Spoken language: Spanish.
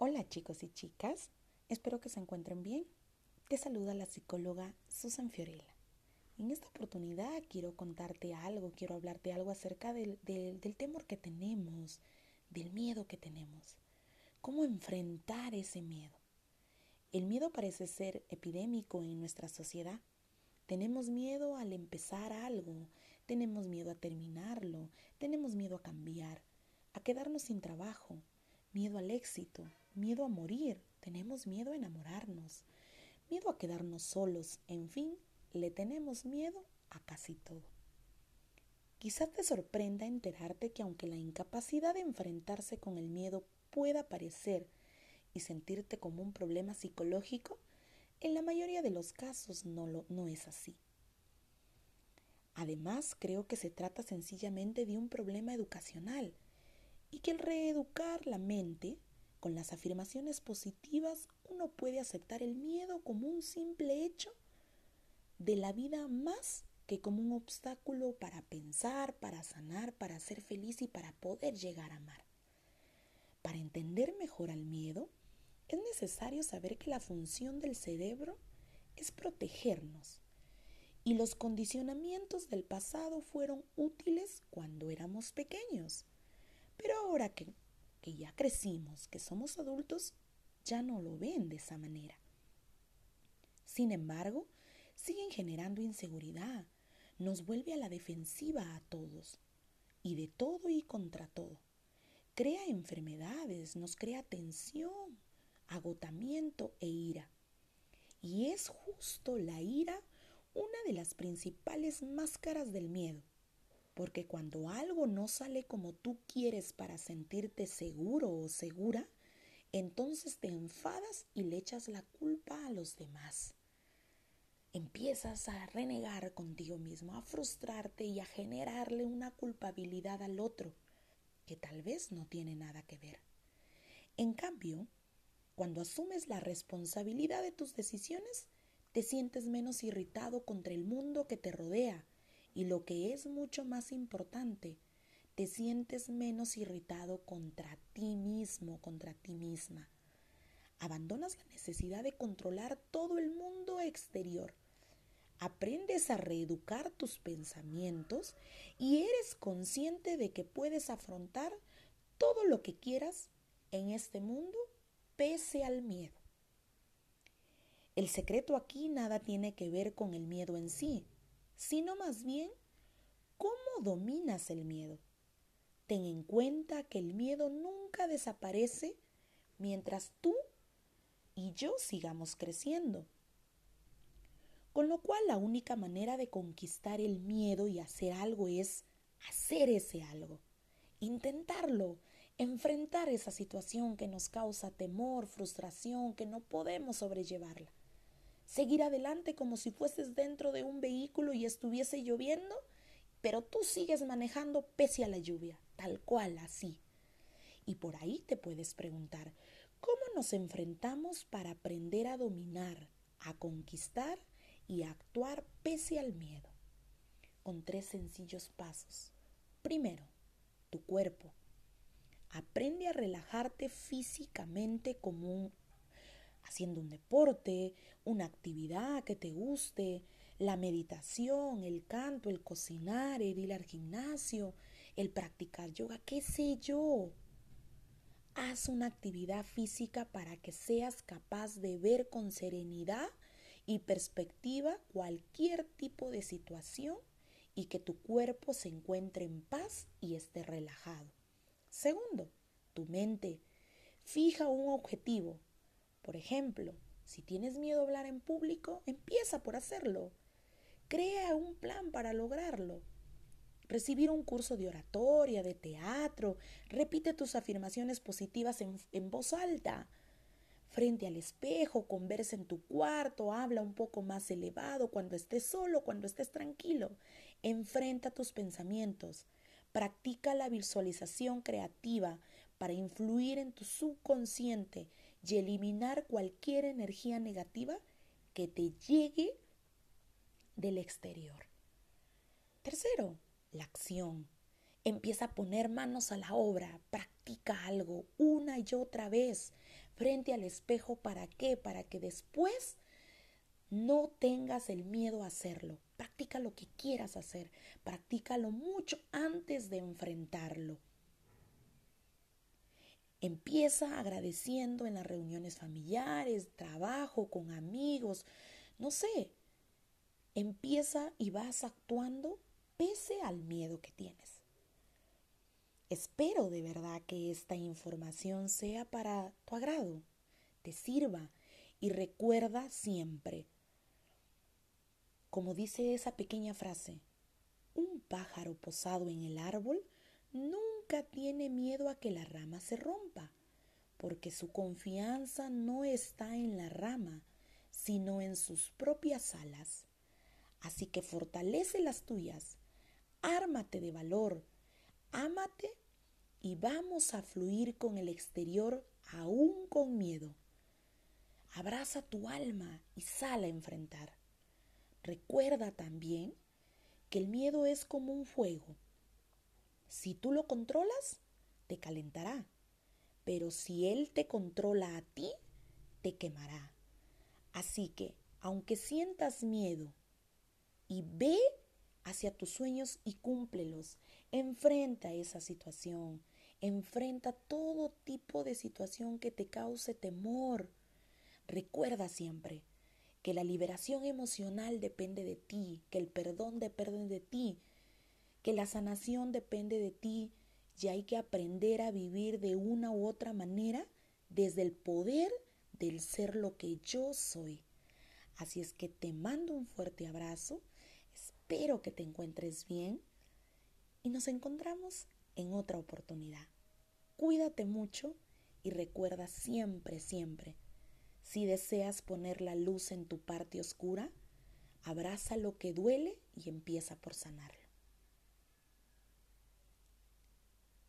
Hola chicos y chicas, espero que se encuentren bien. Te saluda la psicóloga Susan Fiorella. En esta oportunidad quiero contarte algo, quiero hablarte algo acerca del, del, del temor que tenemos, del miedo que tenemos. ¿Cómo enfrentar ese miedo? El miedo parece ser epidémico en nuestra sociedad. Tenemos miedo al empezar algo, tenemos miedo a terminarlo, tenemos miedo a cambiar, a quedarnos sin trabajo, miedo al éxito, miedo a morir, tenemos miedo a enamorarnos, miedo a quedarnos solos, en fin, le tenemos miedo a casi todo. Quizás te sorprenda enterarte que aunque la incapacidad de enfrentarse con el miedo pueda parecer y sentirte como un problema psicológico, en la mayoría de los casos no, lo, no es así. Además, creo que se trata sencillamente de un problema educacional y que el reeducar la mente con las afirmaciones positivas uno puede aceptar el miedo como un simple hecho de la vida más que como un obstáculo para pensar, para sanar, para ser feliz y para poder llegar a amar. Para entender mejor al miedo, es necesario saber que la función del cerebro es protegernos. Y los condicionamientos del pasado fueron útiles cuando éramos pequeños. Pero ahora que que ya crecimos, que somos adultos, ya no lo ven de esa manera. Sin embargo, siguen generando inseguridad, nos vuelve a la defensiva a todos, y de todo y contra todo. Crea enfermedades, nos crea tensión, agotamiento e ira. Y es justo la ira una de las principales máscaras del miedo. Porque cuando algo no sale como tú quieres para sentirte seguro o segura, entonces te enfadas y le echas la culpa a los demás. Empiezas a renegar contigo mismo, a frustrarte y a generarle una culpabilidad al otro que tal vez no tiene nada que ver. En cambio, cuando asumes la responsabilidad de tus decisiones, te sientes menos irritado contra el mundo que te rodea y lo que es mucho más importante, te sientes menos irritado contra ti mismo, contra ti misma. Abandonas la necesidad de controlar todo el mundo exterior. Aprendes a reeducar tus pensamientos y eres consciente de que puedes afrontar todo lo que quieras en este mundo pese al miedo. El secreto aquí nada tiene que ver con el miedo en sí, sino más bien cómo dominas el miedo. Ten en cuenta que el miedo nunca desaparece mientras tú y yo sigamos creciendo. Con lo cual la única manera de conquistar el miedo y hacer algo es hacer ese algo, intentarlo, enfrentar esa situación que nos causa temor, frustración, que no podemos sobrellevarla seguir adelante como si fueses dentro de un vehículo y estuviese lloviendo, pero tú sigues manejando pese a la lluvia, tal cual, así. Y por ahí te puedes preguntar, ¿cómo nos enfrentamos para aprender a dominar, a conquistar y a actuar pese al miedo? Con tres sencillos pasos. Primero, tu cuerpo. Aprende a relajarte físicamente como un haciendo un deporte, una actividad que te guste, la meditación, el canto, el cocinar, el ir al gimnasio, el practicar yoga, qué sé yo. Haz una actividad física para que seas capaz de ver con serenidad y perspectiva cualquier tipo de situación y que tu cuerpo se encuentre en paz y esté relajado. Segundo, tu mente. Fija un objetivo, por ejemplo, si tienes miedo a hablar en público, empieza por hacerlo. Crea un plan para lograrlo. Recibir un curso de oratoria, de teatro, repite tus afirmaciones positivas en, en voz alta. Frente al espejo, conversa en tu cuarto, habla un poco más elevado cuando estés solo, cuando estés tranquilo. Enfrenta tus pensamientos. Practica la visualización creativa para influir en tu subconsciente y eliminar cualquier energía negativa que te llegue del exterior. Tercero, la acción. Empieza a poner manos a la obra, practica algo una y otra vez. frente al espejo. ¿Para qué? Para que después no tengas el miedo a hacerlo. Practica lo que quieras hacer. Practícalo mucho antes de enfrentarlo. Empieza agradeciendo en las reuniones familiares, trabajo, con amigos, no sé. Empieza y vas actuando pese al miedo que tienes. Espero de verdad que esta información sea para tu agrado, te sirva y recuerda siempre, como dice esa pequeña frase, un pájaro posado en el árbol nunca tiene miedo a que la rama se rompa, porque su confianza no está en la rama, sino en sus propias alas. Así que fortalece las tuyas, ármate de valor, ámate y vamos a fluir con el exterior aún con miedo. Abraza tu alma y sal a enfrentar. Recuerda también que el miedo es como un fuego si tú lo controlas, te calentará. Pero si Él te controla a ti, te quemará. Así que, aunque sientas miedo, y ve hacia tus sueños y cúmplelos, enfrenta esa situación, enfrenta todo tipo de situación que te cause temor. Recuerda siempre que la liberación emocional depende de ti, que el perdón depende de ti, que la sanación depende de ti y hay que aprender a vivir de una u otra manera desde el poder del ser lo que yo soy. Así es que te mando un fuerte abrazo, espero que te encuentres bien y nos encontramos en otra oportunidad. Cuídate mucho y recuerda siempre, siempre, si deseas poner la luz en tu parte oscura, abraza lo que duele y empieza por sanarlo.